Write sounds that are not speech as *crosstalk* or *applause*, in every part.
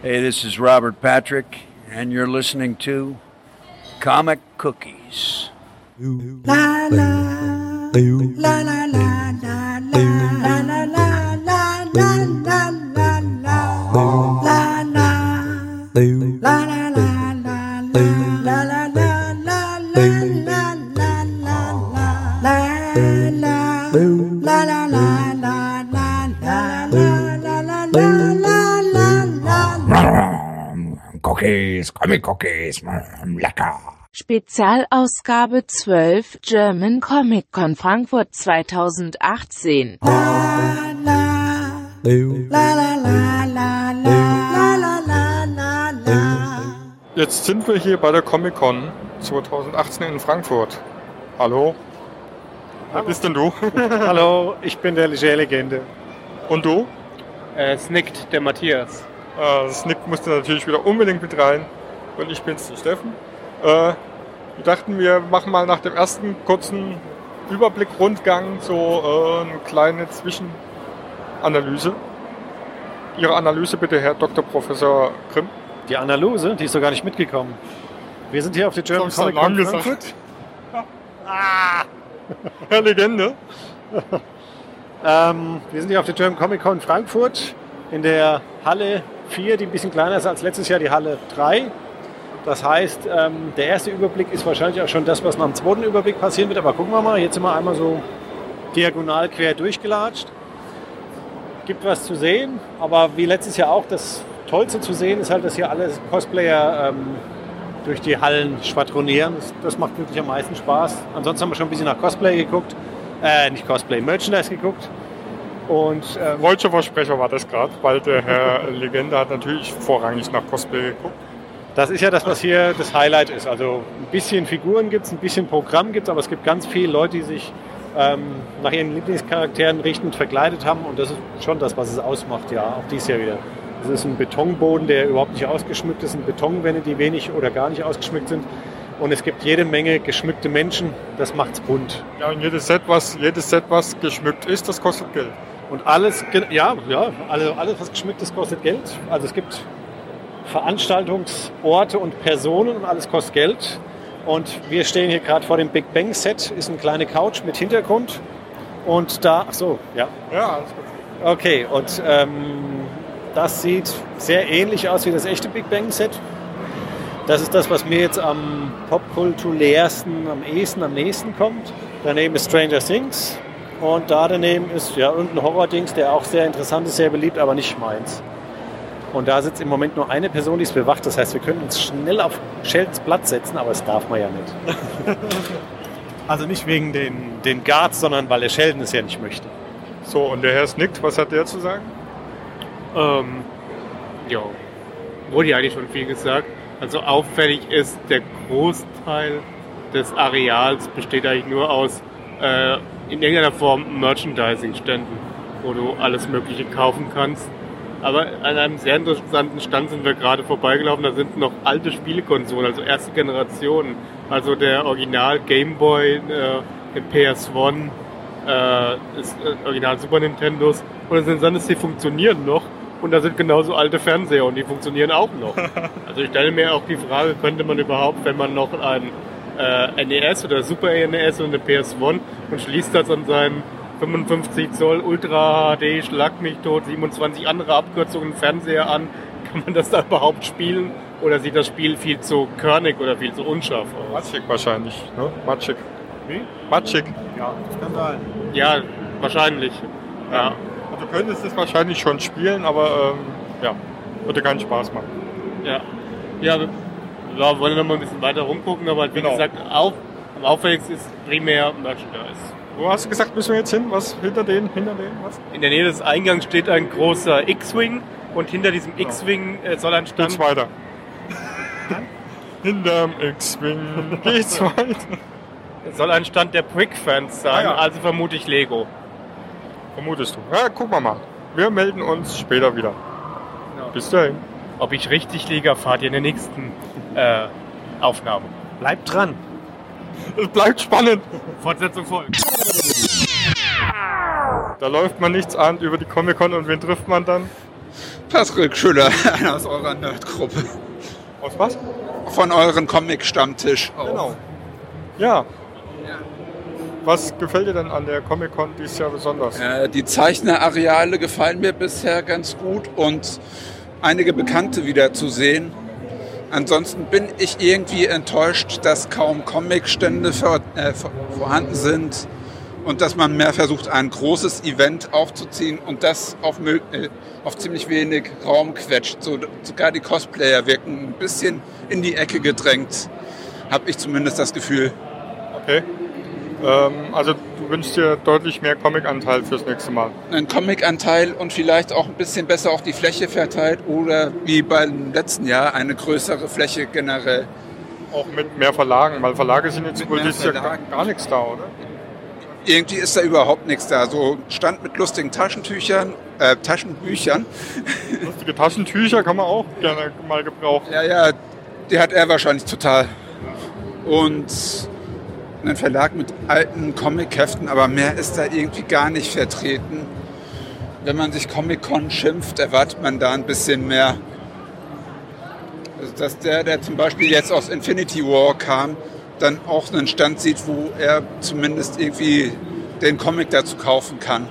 Hey, this is Robert Patrick, and you're listening to Comic Cookies. La la la la la Cookies, Comic Cookies, mm, lecker. Spezialausgabe 12 German Comic Con Frankfurt 2018. Jetzt sind wir hier bei der Comic Con 2018 in Frankfurt. Hallo? Wer bist denn du? *laughs* Hallo, ich bin der Leger-Legende. Und du? Äh, Snickt, der Matthias. Äh, Snick musste natürlich wieder unbedingt mit rein. Und ich bin's, der Steffen. Äh, wir dachten, wir machen mal nach dem ersten kurzen Überblick-Rundgang so äh, eine kleine Zwischenanalyse. Ihre Analyse bitte, Herr Dr. Professor Grimm. Die Analyse, die ist doch gar nicht mitgekommen. Wir sind hier auf der German Das Comic Con Frankfurt. *laughs* Herr Legende. *laughs* Ähm, wir sind hier auf der German Comic Con Frankfurt in der Halle 4, die ein bisschen kleiner ist als letztes Jahr, die Halle 3. Das heißt, ähm, der erste Überblick ist wahrscheinlich auch schon das, was nach dem zweiten Überblick passieren wird. Aber gucken wir mal, jetzt sind wir einmal so diagonal quer durchgelatscht. Gibt was zu sehen, aber wie letztes Jahr auch, das Tollste zu sehen ist halt, dass hier alle Cosplayer ähm, durch die Hallen schwadronieren. Das, das macht wirklich am meisten Spaß. Ansonsten haben wir schon ein bisschen nach Cosplay geguckt. Äh, nicht Cosplay, Merchandise geguckt. Und ähm, Deutscher Versprecher war das gerade, weil der Herr Legende hat natürlich vorrangig nach Cosplay geguckt. Das ist ja das, was hier das Highlight ist. Also ein bisschen Figuren gibt es, ein bisschen Programm gibt es, aber es gibt ganz viele Leute, die sich ähm, nach ihren Lieblingscharakteren richtend verkleidet haben. Und das ist schon das, was es ausmacht, ja, auch dieses Jahr wieder. Es ist ein Betonboden, der überhaupt nicht ausgeschmückt ist, ein Betonwände, die wenig oder gar nicht ausgeschmückt sind. Und es gibt jede Menge geschmückte Menschen, das macht's bunt. Ja, und jedes Set, was, jedes Set, was geschmückt ist, das kostet Geld. Und alles, ja, ja, also alles, was geschmückt ist, kostet Geld. Also es gibt Veranstaltungsorte und Personen und alles kostet Geld. Und wir stehen hier gerade vor dem Big Bang Set, ist eine kleine Couch mit Hintergrund. Und da, ach so, ja, Ja, alles gut. okay. Und ähm, das sieht sehr ähnlich aus wie das echte Big Bang Set. Das ist das, was mir jetzt am popkulturellsten, am ehesten, am nächsten kommt. Daneben ist Stranger Things. Und da daneben ist ja irgendein Horror-Dings, der auch sehr interessant ist, sehr beliebt, aber nicht meins. Und da sitzt im Moment nur eine Person, die es bewacht. Das heißt, wir können uns schnell auf Sheldons Platz setzen, aber das darf man ja nicht. *laughs* also nicht wegen den, den Guards, sondern weil der Sheldon es ja nicht möchte. So, und der Herr Snickt, was hat der zu sagen? Ähm, ja, wurde ja eigentlich schon viel gesagt. Also auffällig ist, der Großteil des Areals besteht eigentlich nur aus äh, in irgendeiner Form Merchandising-Ständen, wo du alles Mögliche kaufen kannst. Aber an einem sehr interessanten Stand sind wir gerade vorbeigelaufen. Da sind noch alte Spielekonsolen, also erste Generation. Also der Original Game Boy, äh, der PS1, äh, ist äh, Original Super Nintendos. Und das Interessante die funktionieren noch. Und da sind genauso alte Fernseher und die funktionieren auch noch. *laughs* Also ich stelle mir auch die Frage, könnte man überhaupt, wenn man noch ein äh, NES oder Super NES und eine PS1 und schließt das an seinen 55 Zoll Ultra HD, Schlag mich tot, 27 andere Abkürzungen Fernseher an, *laughs* kann man das da überhaupt spielen? Oder sieht das Spiel viel zu körnig oder viel zu unscharf aus? Matschig wahrscheinlich. Ne? Matschig. Wie? Matschig. Ja, das kann sein. Ja, wahrscheinlich. Ja. Also du könntest es wahrscheinlich schon spielen, aber ähm, ja, würde keinen Spaß machen. Ja, ja ja, wollen noch mal ein bisschen weiter rumgucken, aber wie Genau. gesagt, auf, am auffälligsten ist primär Merchandise. Wo hast du gesagt, müssen wir jetzt hin? Was hinter denen? Hinter denen? Was? In der Nähe des Eingangs steht ein großer X-Wing und hinter diesem Genau. X-Wing äh, soll ein Stand... Geht's weiter. Hinterm X-Wing *laughs* geht's weiter. soll ein Stand der Brick-Fans sein, Ah, ja. also vermute ich Lego. Vermutest du. Ja, gucken wir mal. Wir melden uns später wieder. Bis dahin. Ob ich richtig liege, erfahrt ihr in der nächsten äh, Aufnahme. Bleibt dran. Es bleibt spannend. Fortsetzung folgt. Da läuft man nichts ahnt über die Comic-Con und wen trifft man dann? Patrick Schüller, *laughs* einer aus eurer Nerdgruppe. Aus was? Von euren Comic-Stammtisch. Genau. Ja. Was gefällt dir denn an der Comic-Con dieses Jahr besonders? Äh, die Zeichnerareale gefallen mir bisher ganz gut und einige Bekannte wieder zu sehen. Ansonsten bin ich irgendwie enttäuscht, dass kaum Comicstände vor, äh, vor- vorhanden sind und dass man mehr versucht, ein großes Event aufzuziehen und das auf, äh, auf ziemlich wenig Raum quetscht. So, sogar die Cosplayer wirken ein bisschen in die Ecke gedrängt, habe ich zumindest das Gefühl. Okay. Ähm, also wünschst dir deutlich mehr Comic-Anteil fürs nächste Mal. einen Comic-Anteil und vielleicht auch ein bisschen besser auf die Fläche verteilt oder wie beim letzten Jahr eine größere Fläche generell. Auch mit mehr Verlagen, weil Verlage sind jetzt wohl dieses Jahr gar, gar nichts da, oder? Irgendwie ist da überhaupt nichts da. So Stand mit lustigen Taschentüchern, äh, Taschenbüchern. *laughs* Lustige Taschentücher kann man auch gerne mal gebrauchen. Ja, ja, die hat er wahrscheinlich total. Und einen Verlag mit alten Comic-Heften, aber mehr ist da irgendwie gar nicht vertreten. Wenn man sich Comic-Con schimpft, erwartet man da ein bisschen mehr. Also, dass der, der zum Beispiel jetzt aus Infinity War kam, dann auch einen Stand sieht, wo er zumindest irgendwie den Comic dazu kaufen kann.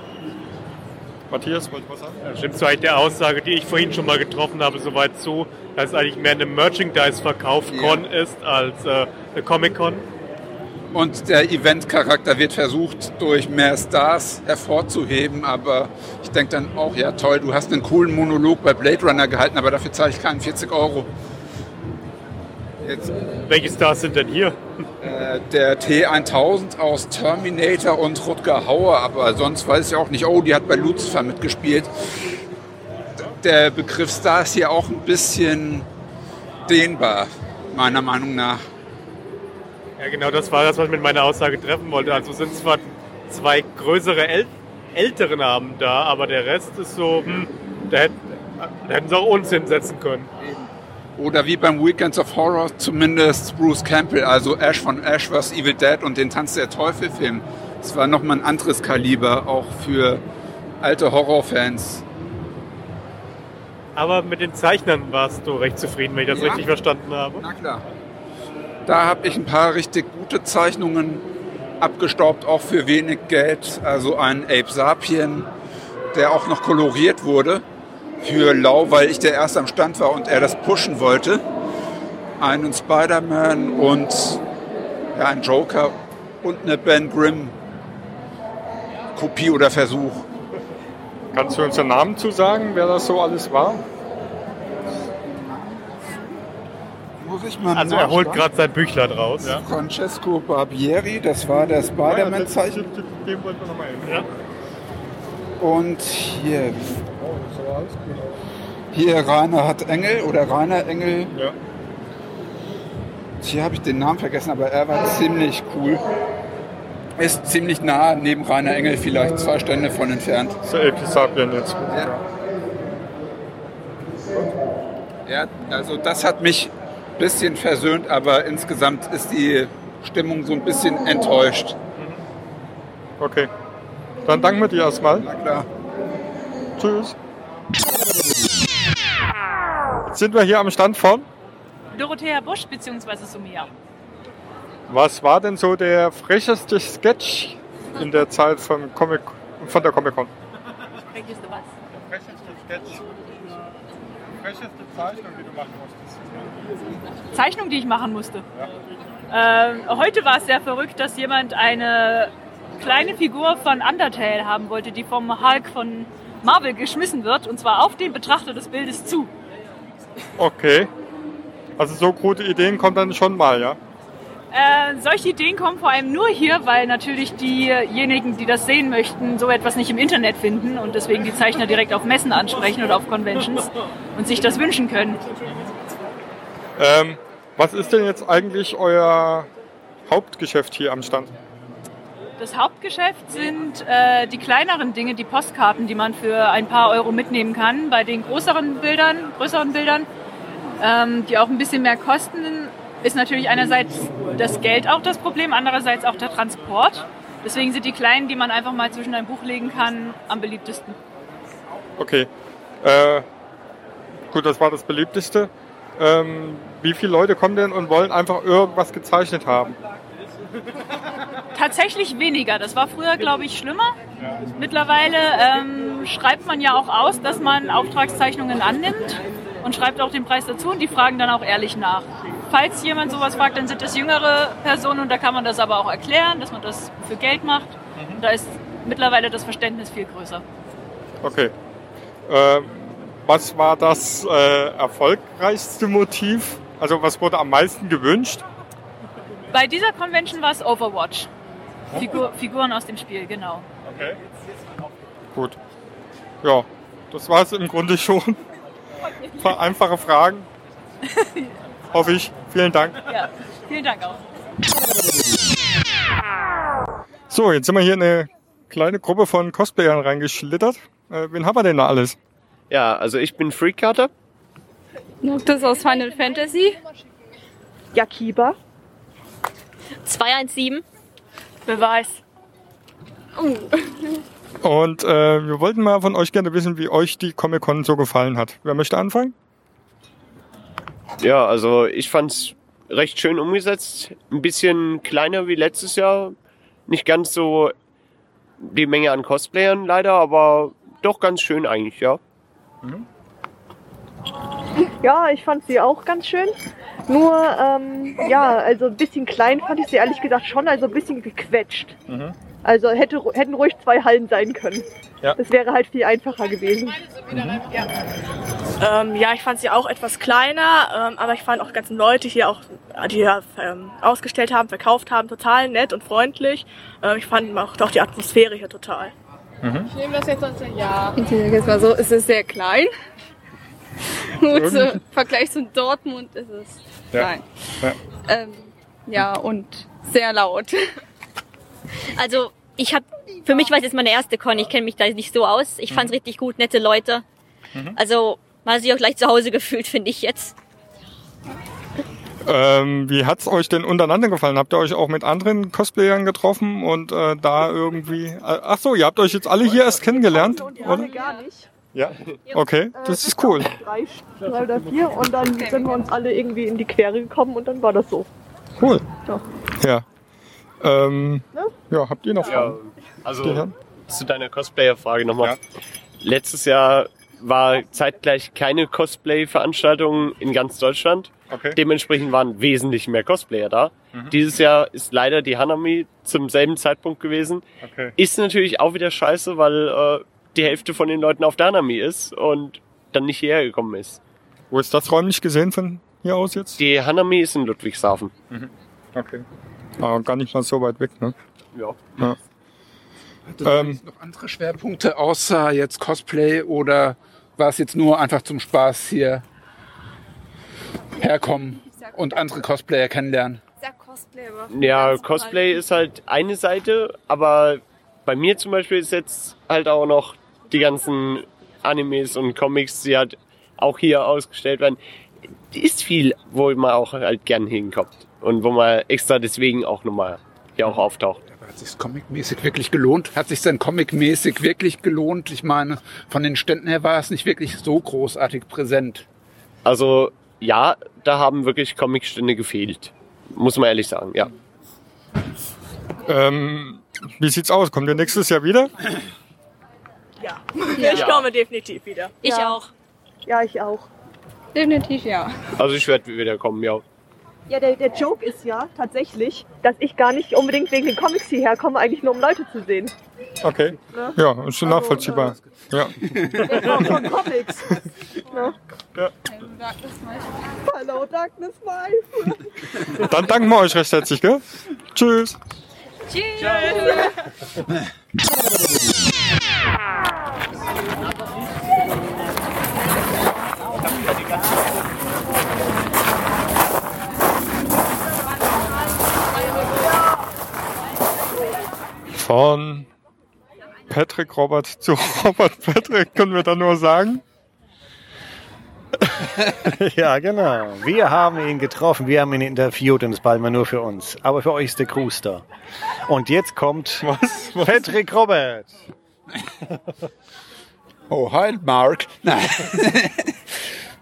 Matthias, wollte was sagen? Da stimmt zwar der Aussage, die ich vorhin schon mal getroffen habe, soweit zu, dass es eigentlich mehr eine Merchandise-Verkauf-Con ist als äh, eine Comic-Con. Und der Event-Charakter wird versucht, durch mehr Stars hervorzuheben. Aber ich denke dann auch, ja toll, du hast einen coolen Monolog bei Blade Runner gehalten, aber dafür zahle ich keinen 40 Euro. Jetzt, Welche Stars sind denn hier? äh, der T1000 aus Terminator und Rutger Hauer, aber sonst weiß ich auch nicht, oh, die hat bei Lucifer mitgespielt. Der Begriff Star ist hier auch ein bisschen dehnbar, meiner Meinung nach. Ja, genau das war das, was ich mit meiner Aussage treffen wollte. Also sind zwar zwei größere äl ältere Namen da, aber der Rest ist so, hm, da hätten, da hätten sie auch uns hinsetzen können. Oder wie beim Weekends of Horror zumindest Bruce Campbell, also Ash von Ash vs. Evil Dead und den Tanz der Teufel Film. Das war nochmal ein anderes Kaliber, auch für alte Horrorfans. Aber mit den Zeichnern warst du recht zufrieden, wenn ich das Ja. richtig verstanden habe. Na klar. Da habe ich ein paar richtig gute Zeichnungen abgestaubt, auch für wenig Geld. Also ein Ape Sapien, der auch noch koloriert wurde für Lau, weil ich der erst am Stand war und er das pushen wollte. Einen Spider-Man und ja, einen Joker und eine Ben Grimm Kopie oder Versuch. Kannst du uns den Namen zu sagen, wer das so alles war? Muss ich mal Also er holt gerade sein Büchlein raus. Ja. Francesco Barbieri, das war der Spider-Man-Zeichen. Dem wollten wir nochmal hin. Und hier, hier Reinhard Engel oder Rainer Engel. Ja. Hier habe ich den Namen vergessen, aber er war ziemlich cool. Ist ziemlich nah neben Rainer Engel, vielleicht zwei Stände von entfernt. Der Episapien jetzt. Ja, also das hat mich bisschen versöhnt, aber insgesamt ist die Stimmung so ein bisschen enttäuscht. Okay. Dann danken wir dir erstmal. Na klar. Tschüss. Jetzt sind wir hier am Stand von. Dorothea Busch bzw. Sumia. Was war denn so der frecheste Sketch in der Zeit von, Comic, von der Comic Con? Sprechest du was? Frecheste Sketch. Die frecheste Zeichnung, die du machen musstest. Zeichnung, die ich machen musste. Ähm, heute war es sehr verrückt, dass jemand eine kleine Figur von Undertale haben wollte, die vom Hulk von Marvel geschmissen wird, und zwar auf den Betrachter des Bildes zu. Okay. Also so gute Ideen kommen dann schon mal, ja? Äh, solche Ideen kommen vor allem nur hier, weil natürlich diejenigen, die das sehen möchten, so etwas nicht im Internet finden und deswegen die Zeichner direkt auf Messen ansprechen oder auf Conventions und sich das wünschen können. Ähm, was ist denn jetzt eigentlich euer Hauptgeschäft hier am Stand? Das Hauptgeschäft sind äh, die kleineren Dinge, die Postkarten, die man für ein paar Euro mitnehmen kann. Bei den größeren Bildern, größeren Bildern, ähm, die auch ein bisschen mehr kosten, ist natürlich einerseits das Geld auch das Problem, andererseits auch der Transport. Deswegen sind die kleinen, die man einfach mal zwischen ein Buch legen kann, am beliebtesten. Okay. Äh, Gut, das war das beliebteste. Ähm, wie viele Leute kommen denn und wollen einfach irgendwas gezeichnet haben? Tatsächlich weniger. Das war früher, glaube ich, schlimmer. Mittlerweile ähm, schreibt man ja auch aus, dass man Auftragszeichnungen annimmt und schreibt auch den Preis dazu und die fragen dann auch ehrlich nach. Falls jemand sowas fragt, dann sind das jüngere Personen und da kann man das aber auch erklären, dass man das für Geld macht. Und da ist mittlerweile das Verständnis viel größer. Okay. Ähm, was war das äh, erfolgreichste Motiv? Also was wurde am meisten gewünscht? Bei dieser Convention war es Overwatch. Figur, Figuren aus dem Spiel, genau. Okay. Gut. Ja, das war es im Grunde schon. Ein *laughs* paar einfache Fragen. Hoffe ich. Vielen Dank. Ja, vielen Dank auch. So, jetzt sind wir hier in eine kleine Gruppe von Cosplayern reingeschlittert. Äh, wen haben wir denn da alles? Ja, also ich bin Freakcarter. Noctis aus Final Fantasy. Yakiba. 217. Beweis. Und äh, wir wollten mal von euch gerne wissen, wie euch die Comic-Con so gefallen hat. Wer möchte anfangen? Ja, also ich fand's recht schön umgesetzt. Ein bisschen kleiner wie letztes Jahr. Nicht ganz so die Menge an Cosplayern leider, aber doch ganz schön eigentlich, ja. Ja, ich fand sie auch ganz schön. Nur, ähm, ja, also ein bisschen klein fand ich sie ehrlich gesagt schon, also ein bisschen gequetscht. Also hätte, hätten ruhig zwei Hallen sein können. Ja. Das wäre halt viel einfacher gewesen. Ähm, ja, ich fand sie auch etwas kleiner, ähm, aber ich fand auch die ganzen Leute hier auch, die hier ähm, ausgestellt haben, verkauft haben, total nett und freundlich. Ähm, ich fand auch, auch die Atmosphäre hier total. Ich nehme das jetzt als ja. Ich sage jetzt mal so, es ist sehr klein. *laughs* Gut, so, im Vergleich zu Dortmund ist es klein. Ja. Ähm, ja, und sehr laut. Also ich habe, für mich war es jetzt meine erste Con, ich kenne mich da nicht so aus. Ich fand's richtig gut, nette Leute. Also man hat sich auch gleich zu Hause gefühlt, finde ich jetzt. Ähm, wie hat's euch denn untereinander gefallen? Habt ihr euch auch mit anderen Cosplayern getroffen und äh, da irgendwie... Äh, ach so, ihr habt euch jetzt alle hier erst kennengelernt, oder? Gar nicht. Ja. Okay, das ist cool. Drei, drei oder vier und dann sind wir uns alle irgendwie in die Quere gekommen und dann war das so. Cool. Ja. Ja. Ähm, ja, habt ihr noch Ja, Fragen? also Die Herren? zu deiner Cosplayer-Frage nochmal. Letztes Jahr war zeitgleich keine Cosplay-Veranstaltung in ganz Deutschland. Okay. Dementsprechend waren wesentlich mehr Cosplayer da. Mhm. Dieses Jahr ist leider die Hanami zum selben Zeitpunkt gewesen. Okay. Ist natürlich auch wieder scheiße, weil äh, die Hälfte von den Leuten auf der Hanami ist und dann nicht hierher gekommen ist. Wo ist das räumlich gesehen von hier aus jetzt? Die Hanami ist in Ludwigshafen. Mhm. Okay. Ah, gar nicht mal so weit weg, ne? Ja. ja. Ähm, noch andere Schwerpunkte außer jetzt Cosplay oder war es jetzt nur einfach zum Spaß hier herkommen und andere Cosplayer kennenlernen? Ja, Cosplay ist halt eine Seite, aber bei mir zum Beispiel ist jetzt halt auch noch die ganzen Animes und Comics, die halt auch hier ausgestellt werden. Ist viel, wo man auch halt gern hinkommt und wo man extra deswegen auch nochmal hier auch auftaucht. Hat sich comicmäßig wirklich gelohnt? Hat sich denn comicmäßig wirklich gelohnt? Ich meine, von den Ständen her war es nicht wirklich so großartig präsent. Also ja, da haben wirklich Comicstände gefehlt. Muss man ehrlich sagen, ja. Ähm, wie sieht's aus? Kommt ihr nächstes Jahr wieder? Ja. Ja. Ich komme definitiv wieder. Ich Ja. auch. Ja, ich auch. Definitiv ja. Also ich werde wieder kommen, ja. Ja, der, der Joke ist ja tatsächlich, dass ich gar nicht unbedingt wegen den Comics hierher komme, eigentlich nur um Leute zu sehen. Okay. Ne? Ja, ist schon nachvollziehbar. Ja. Von, von Comics. Ne? Ja. Hello Darkness, my Dann danken wir euch recht herzlich, gell? Tschüss. Von Patrick Robert *laughs* zu Robert Patrick können wir da nur sagen. *laughs* ja, genau. Wir haben ihn getroffen, wir haben ihn interviewt und das bleibt mal nur für uns. Aber für euch ist der Gruß da. Und jetzt kommt *laughs* Patrick Robert. Oh, hi, Mark. Nein.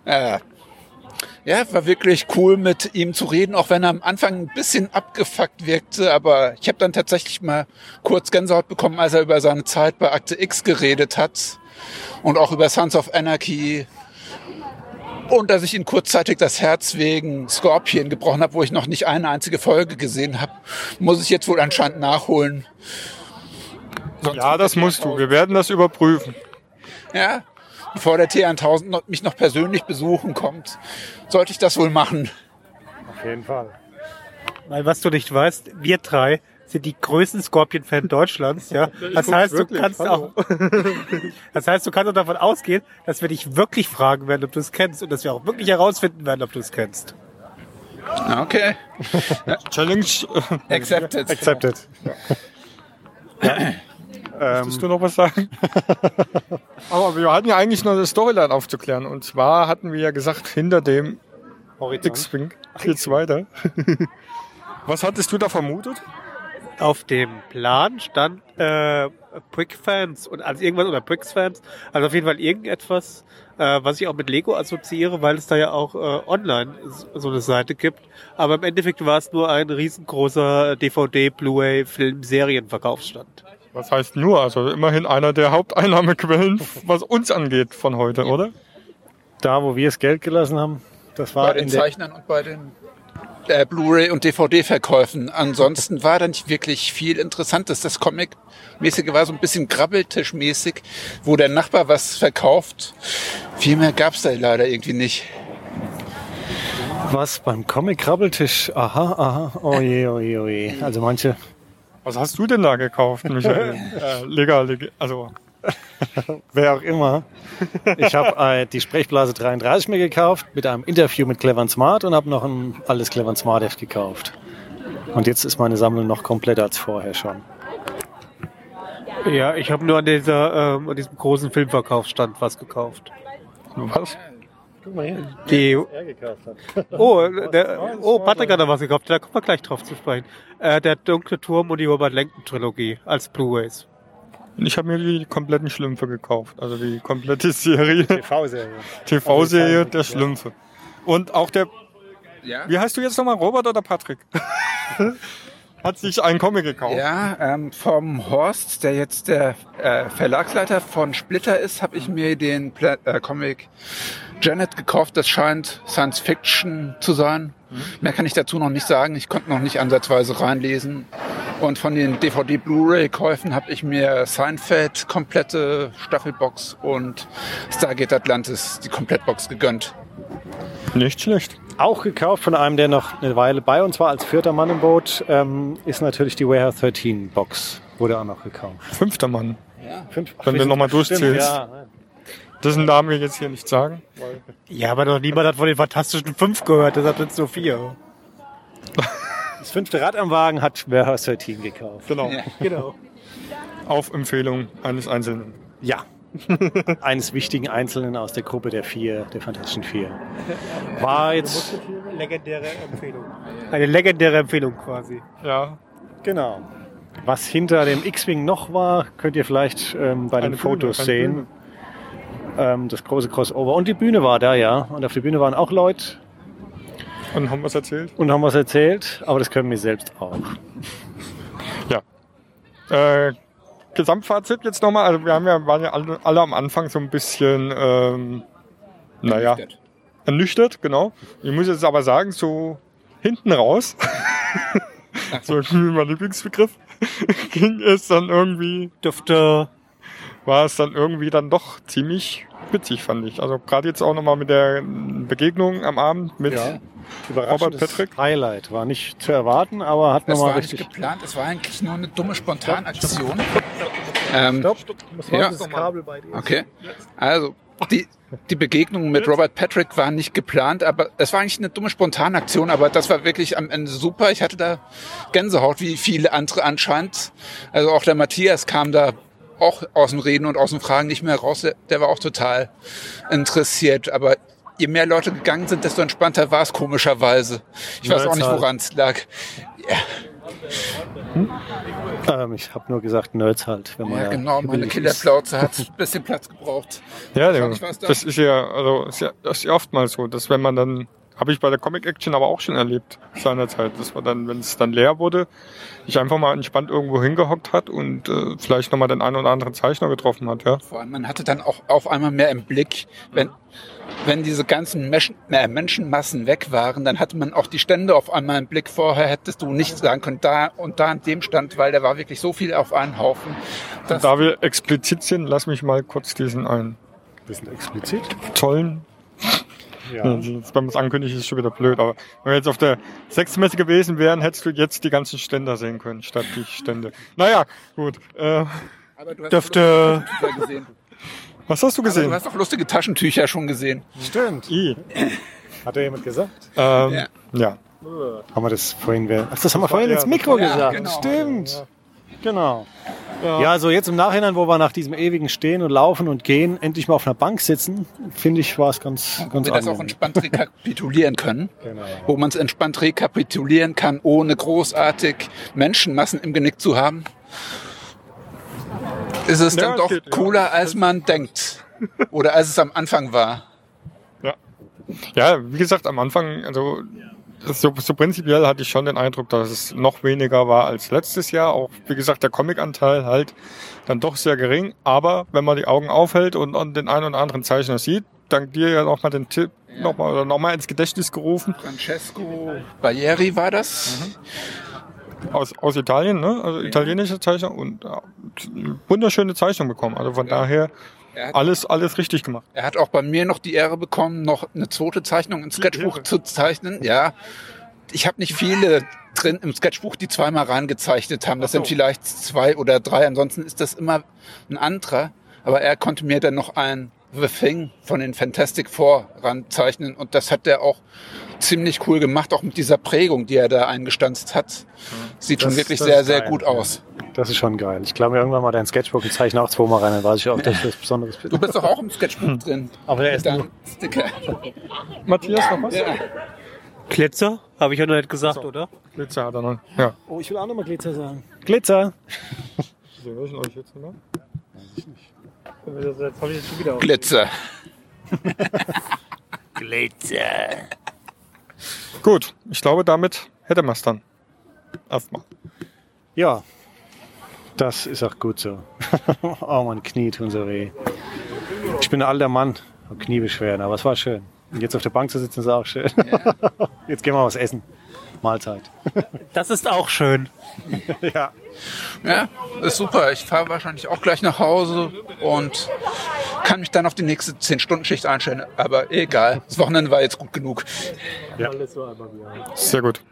Äh, ja, war wirklich cool mit ihm zu reden, auch wenn er am Anfang ein bisschen abgefuckt wirkte. Aber ich habe dann tatsächlich mal kurz Gänsehaut bekommen, als er über seine Zeit bei Akte X geredet hat und auch über Sons of Anarchy. Und dass ich ihn kurzzeitig das Herz wegen Scorpion gebrochen habe, wo ich noch nicht eine einzige Folge gesehen habe, muss ich jetzt wohl anscheinend nachholen. ja, das musst du. Wir werden das überprüfen. Ja, bevor der T1000 noch- mich noch persönlich besuchen kommt, sollte ich das wohl machen. Auf jeden Fall. Weil was du nicht weißt, wir drei sind die größten Scorpion-Fan Deutschlands, ja. *laughs* Das heißt, du wirklich, kannst hallo. auch, *laughs* das heißt, du kannst auch davon ausgehen, dass wir dich wirklich fragen werden, ob du es kennst und dass wir auch wirklich herausfinden werden, ob du es kennst. Okay. Challenge accepted. Accepted. Möchtest du noch was sagen? *laughs* Aber wir hatten ja eigentlich noch eine Storyline aufzuklären. Und zwar hatten wir ja gesagt, hinter dem X-Wing geht's weiter. *laughs* was hattest du da vermutet? Auf dem Plan stand äh, Brick-Fans und also irgendwas oder Bricks-Fans, also auf jeden Fall irgendetwas, äh, was ich auch mit Lego assoziiere, weil es da ja auch äh, online so eine Seite gibt. Aber im Endeffekt war es nur ein riesengroßer DVD, Blu-ray, Film, Serienverkaufsstand. Was heißt nur? Also immerhin einer der Haupteinnahmequellen, *laughs* was uns angeht von heute, oder? Da, wo wir das Geld gelassen haben, das war bei den Zeichnern und bei den äh, Blu-ray und DVD-Verkäufen. Ansonsten war da nicht wirklich viel Interessantes. Das Comic-mäßige war so ein bisschen Grabbeltisch-mäßig, wo der Nachbar was verkauft. Viel mehr gab's da leider irgendwie nicht. was beim Comic-Krabbeltisch. Aha, aha, oh je, oh je, oh. Also manche. Was hast du denn da gekauft, Michael? *laughs* äh, legal, legal, also *laughs* Wer auch immer. Ich habe äh, die Sprechblase 33 mir gekauft mit einem Interview mit Clever Smart und habe noch ein alles Clever Smart Heft gekauft. Und jetzt ist meine Sammlung noch kompletter als vorher schon. Ja, ich habe nur an, dieser, ähm, an diesem großen Filmverkaufsstand was gekauft. Was? Guck mal hier. Die, Er gekauft hat. *laughs* oh, der, *laughs* oh, Patrick hat da was gekauft, da kommen wir gleich drauf zu sprechen. Äh, der Dunkle Turm und die Robert Lenken Trilogie als Blu-rays. ich habe mir die kompletten Schlümpfe gekauft. Also die komplette Serie. *laughs* TV-Serie. TV-Serie der Schlümpfe. Und auch der, Ja. wie heißt du jetzt nochmal, Robert oder Patrick? Hat sich einen Comic gekauft. Ja, ähm, vom Horst, der jetzt der äh, Verlagsleiter von Splitter ist, habe ich mir den Pla äh, Comic Janet gekauft. Das scheint Science Fiction zu sein. Mehr kann ich dazu noch nicht sagen. Ich konnte noch nicht ansatzweise reinlesen. Und von den DVD-Blu-ray-Käufen habe ich mir Seinfeld komplette Staffelbox und Stargate Atlantis die Komplettbox gegönnt. Nicht schlecht. Auch gekauft von einem, der noch eine Weile bei uns war als vierter Mann im Boot, ähm, ist natürlich die Warehouse 13 Box. Wurde auch noch gekauft. Fünfter Mann. Fünf, Wenn du nochmal Stimmt, durchzählst. ja. Dessen Namen wir jetzt hier nicht sagen. Ja, aber noch niemand hat von den Fantastischen Fünf gehört, deshalb sind es nur vier. Das fünfte Rad am Wagen hat Warehouse 13 gekauft. Genau. *laughs* Genau. Auf Empfehlung eines Einzelnen. Ja. *laughs* Eines wichtigen Einzelnen aus der Gruppe der vier, der Fantastischen Vier. War jetzt, Legendäre Empfehlung. Eine legendäre Empfehlung quasi. Ja. genau. Was hinter dem X-Wing noch war, könnt ihr vielleicht ähm, bei den Eine Bühne, Fotos eine sehen. Bühne. Ähm, das große Crossover. Und die Bühne war da, ja. Und auf der Bühne waren auch Leute Und haben es erzählt? und haben was erzählt, aber das können wir selbst auch. Äh, Gesamtfazit jetzt nochmal. Also wir haben ja, waren ja alle, alle am Anfang so ein bisschen, ähm, naja, Ernüchtert. ernüchtert, genau. Ich muss jetzt aber sagen, so hinten raus, *laughs* so mein Lieblingsbegriff, *laughs* ging es dann irgendwie, Dürfte war es dann irgendwie dann doch ziemlich witzig, fand ich. Also gerade jetzt auch nochmal mit der Begegnung am Abend mit Ja. Robert Patrick. Highlight. War nicht zu erwarten, aber hat Das nochmal war nicht richtig. geplant, es war eigentlich nur eine dumme Spontanaktion. Ähm, Stopp, stopp. Muss Ja. das Kabel bei dir. Okay. Also, die, die Begegnung mit Robert Patrick war nicht geplant, aber es war eigentlich eine dumme Spontanaktion, aber das war wirklich am Ende super. Ich hatte da Gänsehaut, wie viele andere anscheinend. Also auch der Matthias kam da auch aus dem Reden und aus dem Fragen nicht mehr raus. Der, war auch total interessiert, aber je mehr Leute gegangen sind, desto entspannter war es komischerweise. Ich weiß auch nicht, woran es lag. Ja. Ähm, ich habe nur gesagt Nerds halt. Wenn man Ja, genau, meine. Killerplauze hat *laughs* ein bisschen Platz gebraucht. Ja, ja das ist ja, also ist ja, das ist ja oftmals so, dass wenn man dann, habe ich bei der Comic Action aber auch schon erlebt seinerzeit, dass man dann, wenn es dann leer wurde, sich einfach mal entspannt irgendwo hingehockt hat und äh, vielleicht nochmal den einen oder anderen Zeichner getroffen hat, ja. Vor allem, man hatte dann auch auf einmal mehr im Blick, wenn, wenn diese ganzen Menschen, äh, Menschenmassen weg waren, dann hatte man auch die Stände auf einmal im Blick. Vorher hättest du nicht sagen können, da und da an dem Stand, weil da war wirklich so viel auf einen Haufen. Und da wir explizit sind, lass mich mal kurz diesen einen bisschen explizit tollen Ja. Jetzt, wenn man es ankündigt, ist es schon wieder blöd. Aber wenn wir jetzt auf der Sechsmesse gewesen wären, hättest du jetzt die ganzen Ständer sehen können, statt die Stände. Naja, gut. Äh, Aber du hast dürfte. doch lustige Taschentücher gesehen. Was hast du Aber gesehen? du hast doch lustige Taschentücher schon gesehen. Stimmt. I. Hat da jemand gesagt? Ähm, Ja. ja. Haben wir das vorhin? Ach, das haben wir vorhin ja- ins Mikro Ja, gesagt. genau. Stimmt. Genau. Ja. also jetzt im Nachhinein, wo wir nach diesem ewigen Stehen und Laufen und Gehen endlich mal auf einer Bank sitzen, finde ich, war es ganz, Wo ganz wir das auch entspannt rekapitulieren können. *laughs* Genau. Wo man es entspannt rekapitulieren kann, ohne großartig Menschenmassen im Genick zu haben. Ist es Ja, dann doch geht, ja. cooler, als man denkt. Oder als es am Anfang war. Ja, wie gesagt, am Anfang, also so, so prinzipiell hatte ich schon den Eindruck, dass es noch weniger war als letztes Jahr. Auch wie gesagt, der Comic-Anteil halt dann doch sehr gering. Aber wenn man die Augen aufhält und, und den einen oder anderen Zeichner sieht, dank dir ja nochmal den Tipp nochmal oder nochmal ins Gedächtnis gerufen. Francesco Barrieri war das. Aus, aus Italien, ne? Also italienische Zeichner und ja, wunderschöne Zeichnung bekommen. Also von daher Er hat- alles, alles richtig gemacht. Er hat auch bei mir noch die Ehre bekommen, noch eine zweite Zeichnung im Sketchbuch zu zeichnen. Ja, ich habe nicht viele drin im Sketchbuch, die zweimal reingezeichnet haben. Das sind vielleicht zwei oder drei. Ansonsten ist das immer ein anderer. Aber er konnte mir dann noch ein The Thing von den Fantastic Four ranzeichnen. Und das hat er auch ziemlich cool gemacht, auch mit dieser Prägung, die er da eingestanzt hat. Sieht schon Das- wirklich das sehr, sehr gut aus. Das ist schon geil. Ich glaube mir irgendwann mal dein Sketchbook und zeichne auch zweimal rein, dann weiß ich auch, dass das Besonderes bin. Du bist *laughs* doch auch im Sketchbuch drin. Aber der ist nur. Sticker. Matthias, noch was? Ja. Glitzer? Habe ich ja noch nicht gesagt, oder? Glitzer hat er noch. Ja. Oh, ich will auch nochmal Glitzer sagen. Glitzer! *laughs* So, höre ich euch jetzt noch? Jetzt habe ich jetzt schon wieder Glitzer. *laughs* Glitzer. Gut, ich glaube, damit hätte man es dann. Erstmal. Ja, das ist auch gut so. *laughs* oh, mein Knie tun so weh. Ich bin ein alter Mann, habe Kniebeschwerden, aber es war schön. Und jetzt auf der Bank zu sitzen ist auch schön. *laughs* jetzt gehen wir was essen. Mahlzeit. *laughs* Das ist auch schön. ja. Ja, ist super. Ich fahre wahrscheinlich auch gleich nach Hause und kann mich dann auf die nächste 10-Stunden-Schicht einstellen. Aber egal, das Wochenende war jetzt gut genug. Ja. Sehr gut.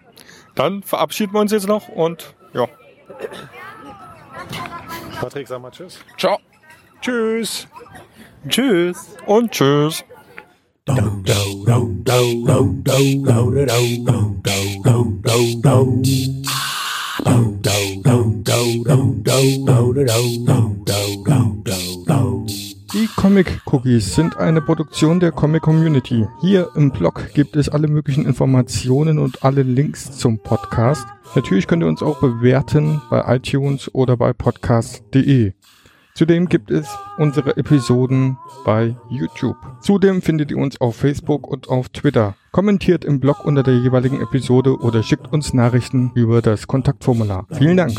Dann verabschieden wir uns jetzt noch und ja. Patrick, sag mal Tschüss. Ciao. Tschüss. Tschüss. Und tschüss. Die Comic Cookies sind eine Produktion der Comic Community. Hier im Blog gibt es alle möglichen Informationen und alle Links zum Podcast. Natürlich könnt ihr uns auch bewerten bei iTunes oder bei podcast.de. Zudem gibt es unsere Episoden bei YouTube. Zudem findet ihr uns auf Facebook und auf Twitter. Kommentiert im Blog unter der jeweiligen Episode oder schickt uns Nachrichten über das Kontaktformular. Vielen Dank.